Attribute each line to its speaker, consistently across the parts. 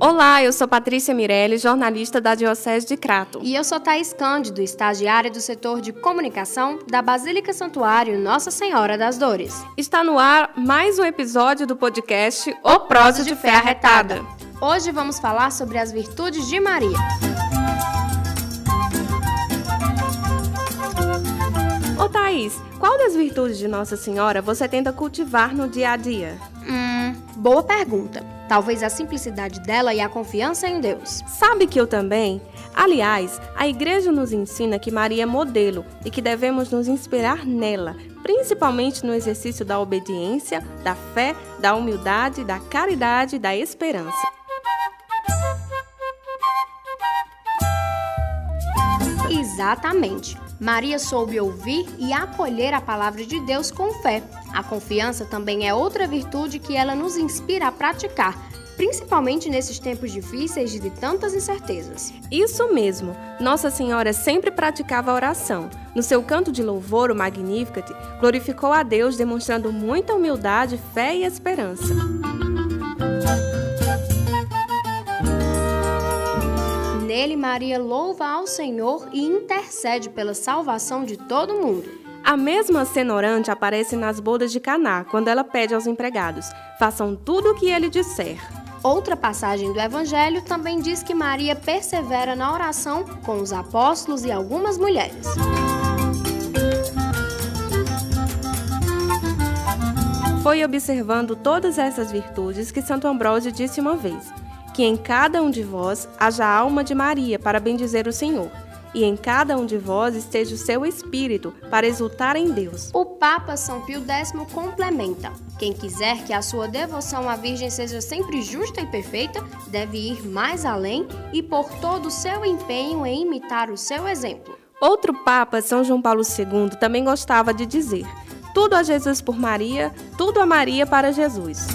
Speaker 1: Olá, eu sou Patrícia Mirelli, jornalista da Diocese de Crato.
Speaker 2: E eu sou Thaís Cândido, estagiária do setor de comunicação da Basílica Santuário Nossa Senhora das Dores.
Speaker 1: Está no ar mais um episódio do podcast O Prosa de Fé Arretada.
Speaker 2: Hoje vamos falar sobre as virtudes de Maria.
Speaker 1: Ô Thaís, qual das virtudes de Nossa Senhora você tenta cultivar no dia a dia?
Speaker 2: Hum, boa pergunta. Talvez a simplicidade dela e a confiança em Deus.
Speaker 1: Sabe que eu também? Aliás, a igreja nos ensina que Maria é modelo e que devemos nos inspirar nela, principalmente no exercício da obediência, da fé, da humildade, da caridade e da esperança.
Speaker 2: Exatamente. Maria soube ouvir e acolher a palavra de Deus com fé. A confiança também é outra virtude que ela nos inspira a praticar, principalmente nesses tempos difíceis de tantas incertezas.
Speaker 1: Isso mesmo. Nossa Senhora sempre praticava a oração. No seu canto de louvor, o Magnificat, glorificou a Deus demonstrando muita humildade, fé e esperança.
Speaker 2: Nele, Maria louva ao Senhor e intercede pela salvação de todo mundo.
Speaker 1: A mesma cena orante aparece nas bodas de Caná, quando ela pede aos empregados: façam tudo o que ele disser.
Speaker 2: Outra passagem do Evangelho também diz que Maria persevera na oração com os apóstolos e algumas mulheres.
Speaker 1: Foi observando todas essas virtudes que Santo Ambrósio disse uma vez: que em cada um de vós haja a alma de Maria para bendizer o Senhor, e em cada um de vós esteja o seu espírito para exultar em Deus.
Speaker 2: O Papa São Pio X complementa: quem quiser que a sua devoção à Virgem seja sempre justa e perfeita, deve ir mais além e pôr todo o seu empenho em imitar o seu exemplo.
Speaker 1: Outro Papa, São João Paulo II, também gostava de dizer: tudo a Jesus por Maria, tudo a Maria para Jesus.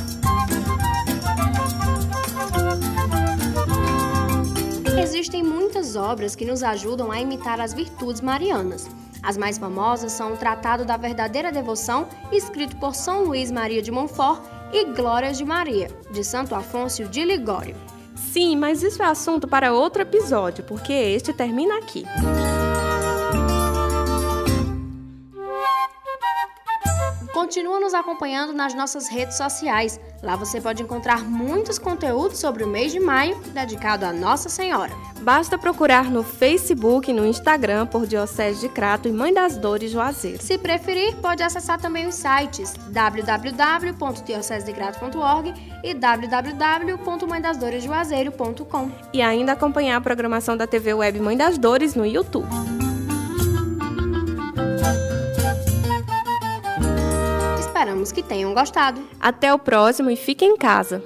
Speaker 2: Existem muitas obras que nos ajudam a imitar as virtudes marianas. As mais famosas são o Tratado da Verdadeira Devoção, escrito por São Luís Maria de Montfort, e Glórias de Maria, de Santo Afonso de Ligório.
Speaker 1: Sim, mas isso é assunto para outro episódio, porque este termina aqui.
Speaker 2: Continua nos acompanhando nas nossas redes sociais. Lá você pode encontrar muitos conteúdos sobre o mês de maio dedicado a Nossa Senhora.
Speaker 1: Basta procurar no Facebook e no Instagram por Diocese de Crato e Mãe das Dores Juazeiro.
Speaker 2: Se preferir, pode acessar também os sites www.diocesedegrato.org e www.mãedasdoresjuazeiro.com.
Speaker 1: E ainda acompanhar a programação da TV Web Mãe das Dores no YouTube.
Speaker 2: Esperamos que tenham gostado.
Speaker 1: Até o próximo e fiquem em casa.